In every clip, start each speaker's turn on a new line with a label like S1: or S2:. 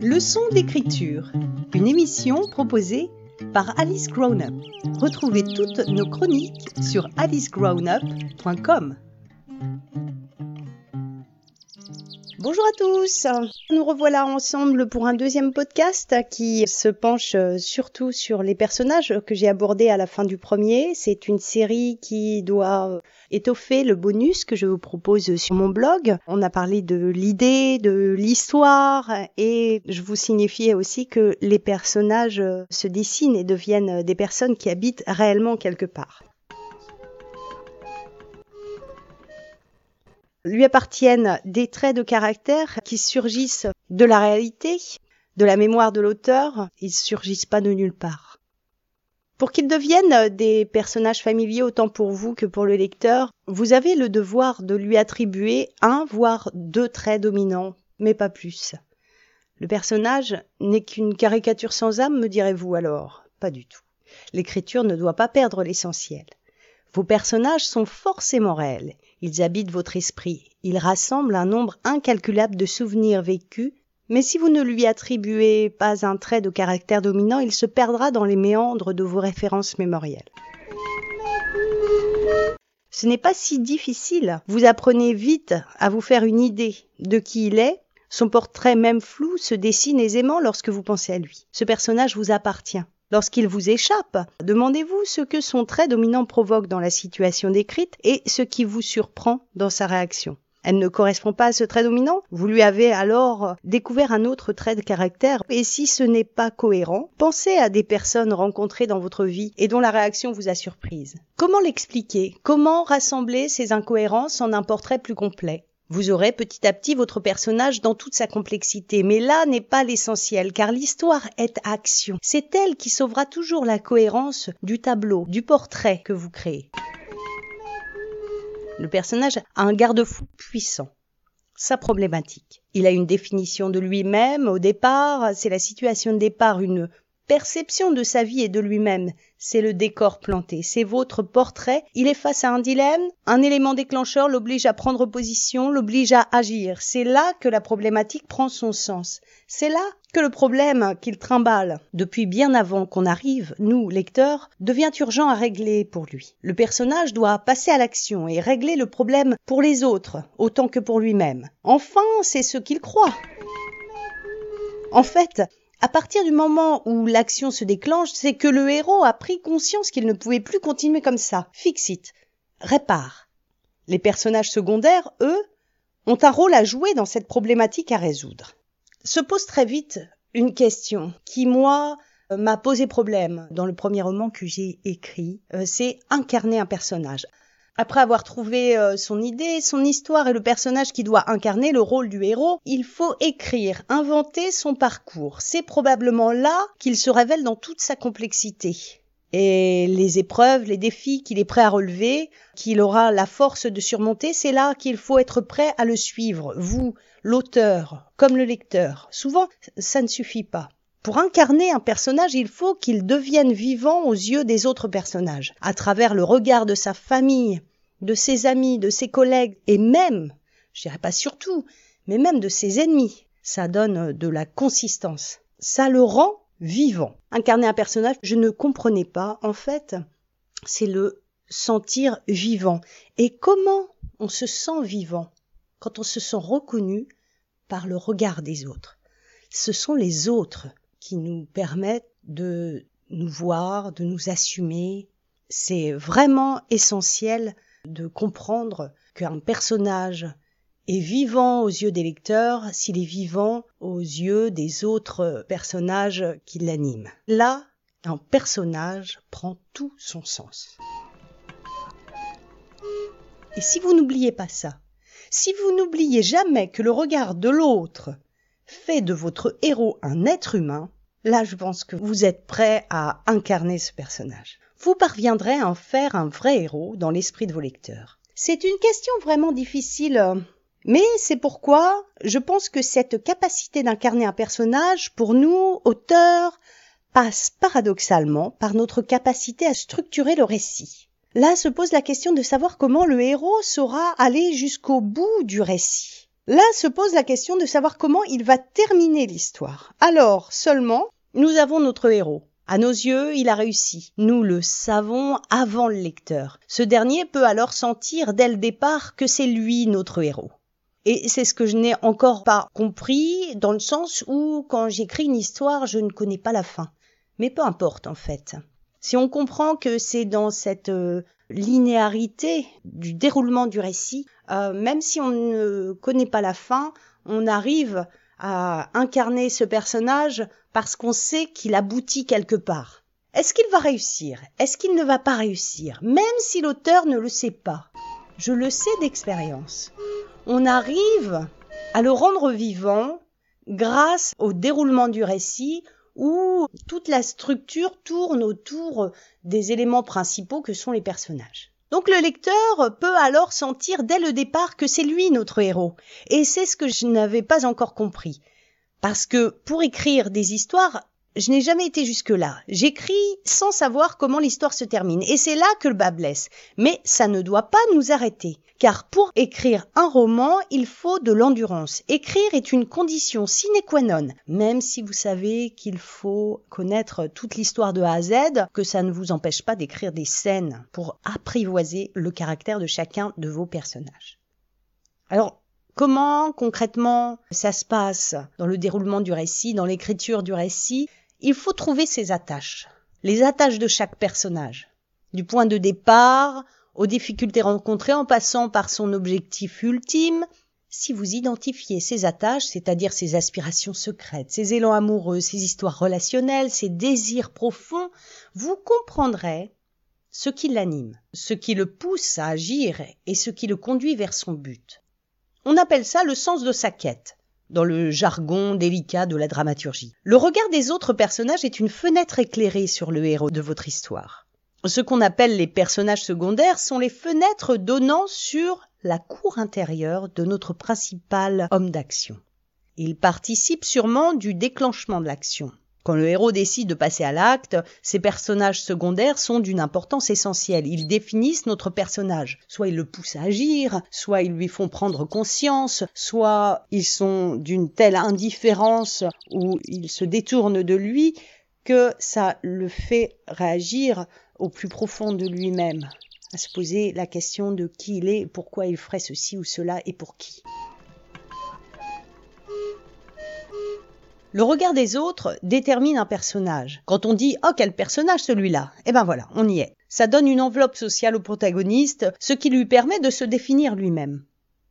S1: Leçon d'écriture, une émission proposée par Alice Grownup. Retrouvez toutes nos chroniques sur alicegrownup.com. Bonjour à tous, nous revoilà ensemble pour un deuxième podcast qui se penche surtout sur les personnages que j'ai abordés à la fin du premier. C'est une série qui doit étoffer le bonus que je vous propose sur mon blog. On a parlé de l'idée, de l'histoire et je vous signifiais aussi que les personnages se dessinent et deviennent des personnes qui habitent réellement quelque part. Lui appartiennent des traits de caractère qui surgissent de la réalité, de la mémoire de l'auteur, ils surgissent pas de nulle part. Pour qu'ils deviennent des personnages familiers autant pour vous que pour le lecteur, vous avez le devoir de lui attribuer un voire deux traits dominants, mais pas plus. Le personnage n'est qu'une caricature sans âme, me direz-vous alors Pas du tout. L'écriture ne doit pas perdre l'essentiel. Vos personnages sont forcément réels. Ils habitent votre esprit. Ils rassemblent un nombre incalculable de souvenirs vécus, mais si vous ne lui attribuez pas un trait de caractère dominant, il se perdra dans les méandres de vos références mémorielles. Ce n'est pas si difficile. Vous apprenez vite à vous faire une idée de qui il est. Son portrait même flou se dessine aisément lorsque vous pensez à lui. Ce personnage vous appartient. Lorsqu'il vous échappe, demandez-vous ce que son trait dominant provoque dans la situation décrite et ce qui vous surprend dans sa réaction. Elle ne correspond pas à ce trait dominant, vous lui avez alors découvert un autre trait de caractère, et si ce n'est pas cohérent, pensez à des personnes rencontrées dans votre vie et dont la réaction vous a surprise. Comment l'expliquer? Comment rassembler ces incohérences en un portrait plus complet? Vous aurez petit à petit votre personnage dans toute sa complexité, mais là n'est pas l'essentiel, car l'histoire est action. C'est elle qui sauvera toujours la cohérence du tableau, du portrait que vous créez. Le personnage a un garde-fou puissant. Sa problématique. Il a une définition de lui-même au départ, c'est la situation de départ, une perception de sa vie et de lui-même. C'est le décor planté, c'est votre portrait. Il est face à un dilemme, un élément déclencheur l'oblige à prendre position, l'oblige à agir. C'est là que la problématique prend son sens. C'est là que le problème qu'il trimballe depuis bien avant qu'on arrive, nous, lecteurs, devient urgent à régler pour lui. Le personnage doit passer à l'action et régler le problème pour les autres, autant que pour lui-même. Enfin, c'est ce qu'il croit. En fait, à partir du moment où l'action se déclenche, c'est que le héros a pris conscience qu'il ne pouvait plus continuer comme ça. Fixit. Répare. Les personnages secondaires, eux, ont un rôle à jouer dans cette problématique à résoudre. Se pose très vite une question qui, moi, m'a posé problème dans le premier roman que j'ai écrit, euh, c'est incarner un personnage. Après avoir trouvé euh, son idée, son histoire et le personnage qui doit incarner le rôle du héros, il faut écrire, inventer son parcours. C'est probablement là qu'il se révèle dans toute sa complexité. Et les épreuves, les défis qu'il est prêt à relever, qu'il aura la force de surmonter, c'est là qu'il faut être prêt à le suivre, vous, l'auteur, comme le lecteur. Souvent, ça ne suffit pas. Pour incarner un personnage, il faut qu'il devienne vivant aux yeux des autres personnages, à travers le regard de sa famille, de ses amis, de ses collègues, et même, je dirais pas surtout, mais même de ses ennemis. Ça donne de la consistance. Ça le rend vivant. Incarner un personnage, je ne comprenais pas. En fait, c'est le sentir vivant. Et comment on se sent vivant quand on se sent reconnu par le regard des autres? Ce sont les autres qui nous permettent de nous voir, de nous assumer. C'est vraiment essentiel de comprendre qu'un personnage est vivant aux yeux des lecteurs s'il est vivant aux yeux des autres personnages qui l'animent. Là, un personnage prend tout son sens. Et si vous n'oubliez pas ça, si vous n'oubliez jamais que le regard de l'autre fait de votre héros un être humain, là je pense que vous êtes prêt à incarner ce personnage vous parviendrez à en faire un vrai héros dans l'esprit de vos lecteurs. C'est une question vraiment difficile, mais c'est pourquoi je pense que cette capacité d'incarner un personnage, pour nous, auteurs, passe paradoxalement par notre capacité à structurer le récit. Là se pose la question de savoir comment le héros saura aller jusqu'au bout du récit. Là se pose la question de savoir comment il va terminer l'histoire. Alors seulement, nous avons notre héros. À nos yeux, il a réussi. Nous le savons avant le lecteur. Ce dernier peut alors sentir dès le départ que c'est lui notre héros. Et c'est ce que je n'ai encore pas compris dans le sens où quand j'écris une histoire, je ne connais pas la fin. Mais peu importe en fait. Si on comprend que c'est dans cette euh, linéarité du déroulement du récit, euh, même si on ne connaît pas la fin, on arrive à incarner ce personnage parce qu'on sait qu'il aboutit quelque part. Est-ce qu'il va réussir? Est-ce qu'il ne va pas réussir? Même si l'auteur ne le sait pas. Je le sais d'expérience. On arrive à le rendre vivant grâce au déroulement du récit où toute la structure tourne autour des éléments principaux que sont les personnages. Donc le lecteur peut alors sentir dès le départ que c'est lui notre héros. Et c'est ce que je n'avais pas encore compris. Parce que pour écrire des histoires, je n'ai jamais été jusque-là. J'écris sans savoir comment l'histoire se termine. Et c'est là que le bas blesse. Mais ça ne doit pas nous arrêter. Car pour écrire un roman, il faut de l'endurance. Écrire est une condition sine qua non. Même si vous savez qu'il faut connaître toute l'histoire de A à Z, que ça ne vous empêche pas d'écrire des scènes pour apprivoiser le caractère de chacun de vos personnages. Alors, Comment concrètement ça se passe dans le déroulement du récit, dans l'écriture du récit? Il faut trouver ses attaches, les attaches de chaque personnage, du point de départ aux difficultés rencontrées en passant par son objectif ultime. Si vous identifiez ces attaches, c'est-à-dire ses aspirations secrètes, ses élans amoureux, ses histoires relationnelles, ses désirs profonds, vous comprendrez ce qui l'anime, ce qui le pousse à agir et ce qui le conduit vers son but. On appelle ça le sens de sa quête, dans le jargon délicat de la dramaturgie. Le regard des autres personnages est une fenêtre éclairée sur le héros de votre histoire. Ce qu'on appelle les personnages secondaires sont les fenêtres donnant sur la cour intérieure de notre principal homme d'action. Ils participent sûrement du déclenchement de l'action. Quand le héros décide de passer à l'acte, ces personnages secondaires sont d'une importance essentielle. Ils définissent notre personnage. Soit ils le poussent à agir, soit ils lui font prendre conscience, soit ils sont d'une telle indifférence ou ils se détournent de lui que ça le fait réagir au plus profond de lui-même, à se poser la question de qui il est, pourquoi il ferait ceci ou cela et pour qui. Le regard des autres détermine un personnage. Quand on dit Oh quel personnage celui-là? Eh ben voilà, on y est. Ça donne une enveloppe sociale au protagoniste, ce qui lui permet de se définir lui-même.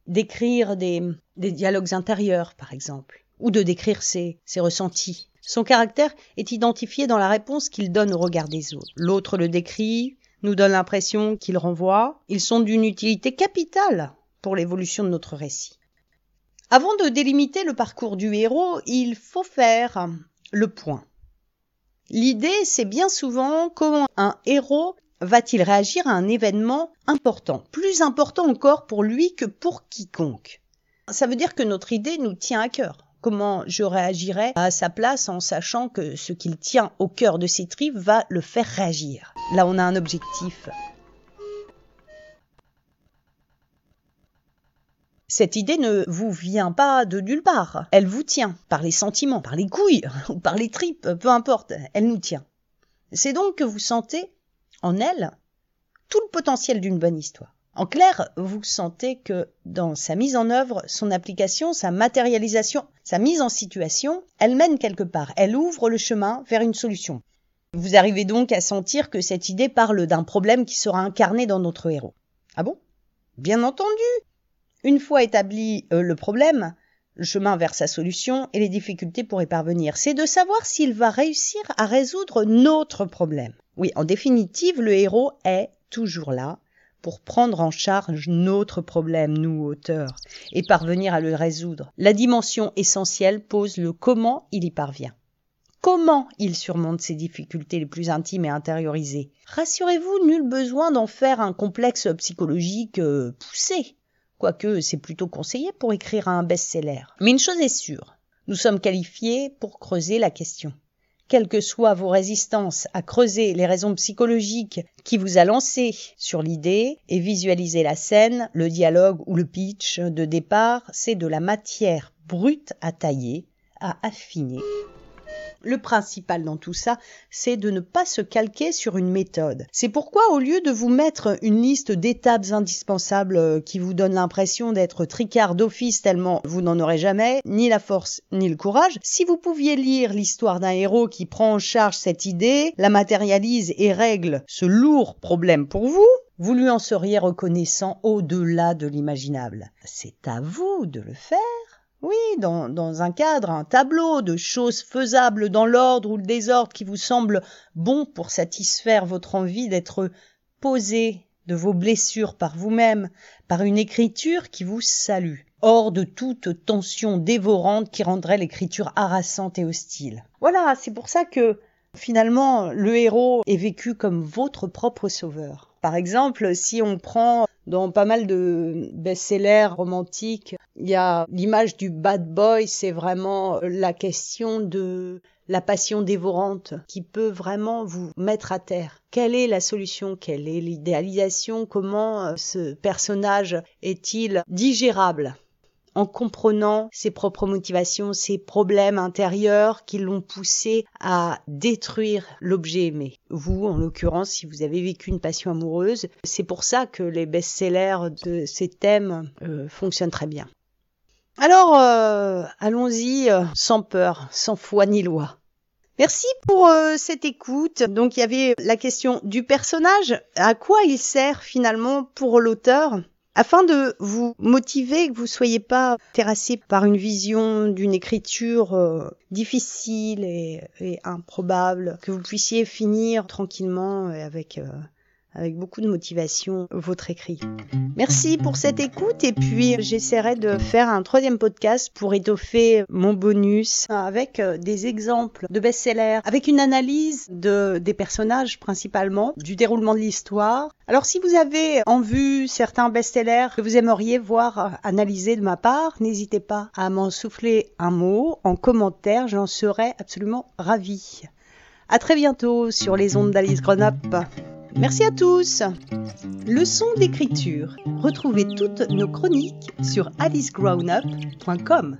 S1: D'écrire des, des dialogues intérieurs, par exemple, ou de décrire ses, ses ressentis. Son caractère est identifié dans la réponse qu'il donne au regard des autres. L'autre le décrit, nous donne l'impression qu'il renvoie. Ils sont d'une utilité capitale pour l'évolution de notre récit. Avant de délimiter le parcours du héros, il faut faire le point. L'idée, c'est bien souvent comment un héros va-t-il réagir à un événement important, plus important encore pour lui que pour quiconque. Ça veut dire que notre idée nous tient à cœur. Comment je réagirais à sa place en sachant que ce qu'il tient au cœur de ses tripes va le faire réagir. Là, on a un objectif Cette idée ne vous vient pas de nulle part. Elle vous tient par les sentiments, par les couilles ou par les tripes, peu importe, elle nous tient. C'est donc que vous sentez en elle tout le potentiel d'une bonne histoire. En clair, vous sentez que dans sa mise en œuvre, son application, sa matérialisation, sa mise en situation, elle mène quelque part, elle ouvre le chemin vers une solution. Vous arrivez donc à sentir que cette idée parle d'un problème qui sera incarné dans notre héros. Ah bon? Bien entendu, une fois établi euh, le problème, le chemin vers sa solution et les difficultés pour y parvenir, c'est de savoir s'il va réussir à résoudre notre problème. Oui, en définitive, le héros est toujours là pour prendre en charge notre problème, nous, auteurs, et parvenir à le résoudre. La dimension essentielle pose le comment il y parvient. Comment il surmonte ses difficultés les plus intimes et intériorisées Rassurez-vous, nul besoin d'en faire un complexe psychologique euh, poussé quoique c'est plutôt conseillé pour écrire un best-seller. Mais une chose est sûre, nous sommes qualifiés pour creuser la question. quelles que soient vos résistances à creuser les raisons psychologiques qui vous a lancé sur l'idée et visualiser la scène, le dialogue ou le pitch de départ, c'est de la matière brute à tailler, à affiner le principal dans tout ça, c'est de ne pas se calquer sur une méthode. C'est pourquoi au lieu de vous mettre une liste d'étapes indispensables euh, qui vous donne l'impression d'être tricard d'office tellement vous n'en aurez jamais, ni la force ni le courage, si vous pouviez lire l'histoire d'un héros qui prend en charge cette idée, la matérialise et règle ce lourd problème pour vous, vous lui en seriez reconnaissant au-delà de l'imaginable. C'est à vous de le faire. Oui, dans, dans, un cadre, un tableau de choses faisables dans l'ordre ou le désordre qui vous semble bon pour satisfaire votre envie d'être posé de vos blessures par vous-même, par une écriture qui vous salue, hors de toute tension dévorante qui rendrait l'écriture harassante et hostile. Voilà, c'est pour ça que finalement le héros est vécu comme votre propre sauveur. Par exemple, si on prend dans pas mal de best-sellers romantiques, il y a l'image du bad boy, c'est vraiment la question de la passion dévorante qui peut vraiment vous mettre à terre. Quelle est la solution? Quelle est l'idéalisation? Comment euh, ce personnage est-il digérable? En comprenant ses propres motivations, ses problèmes intérieurs qui l'ont poussé à détruire l'objet aimé. Vous, en l'occurrence, si vous avez vécu une passion amoureuse, c'est pour ça que les best-sellers de ces thèmes euh, fonctionnent très bien. Alors, euh, allons-y euh, sans peur, sans foi ni loi. Merci pour cette écoute. Donc il y avait la question du personnage, à quoi il sert finalement pour l'auteur? Afin de vous motiver, que vous soyez pas terrassé par une vision d'une écriture euh, difficile et, improbable, que vous puissiez finir tranquillement avec euh, avec beaucoup de motivation votre écrit. Merci pour cette écoute et puis j'essaierai de faire un troisième podcast pour étoffer mon bonus avec euh, des exemples de best-sellers, avec une analyse de, des personnages principalement, du déroulement de l'histoire. Alors si vous avez en vue certains best-sellers que vous aimeriez voir euh, analysés de ma part, n'hésitez pas à m'en souffler un mot en commentaire, j'en serais absolument ravie. À très bientôt sur les ondes d'Alice Grenop. Merci à tous. Leçon d'écriture. Retrouvez toutes nos chroniques sur alicegrownup.com.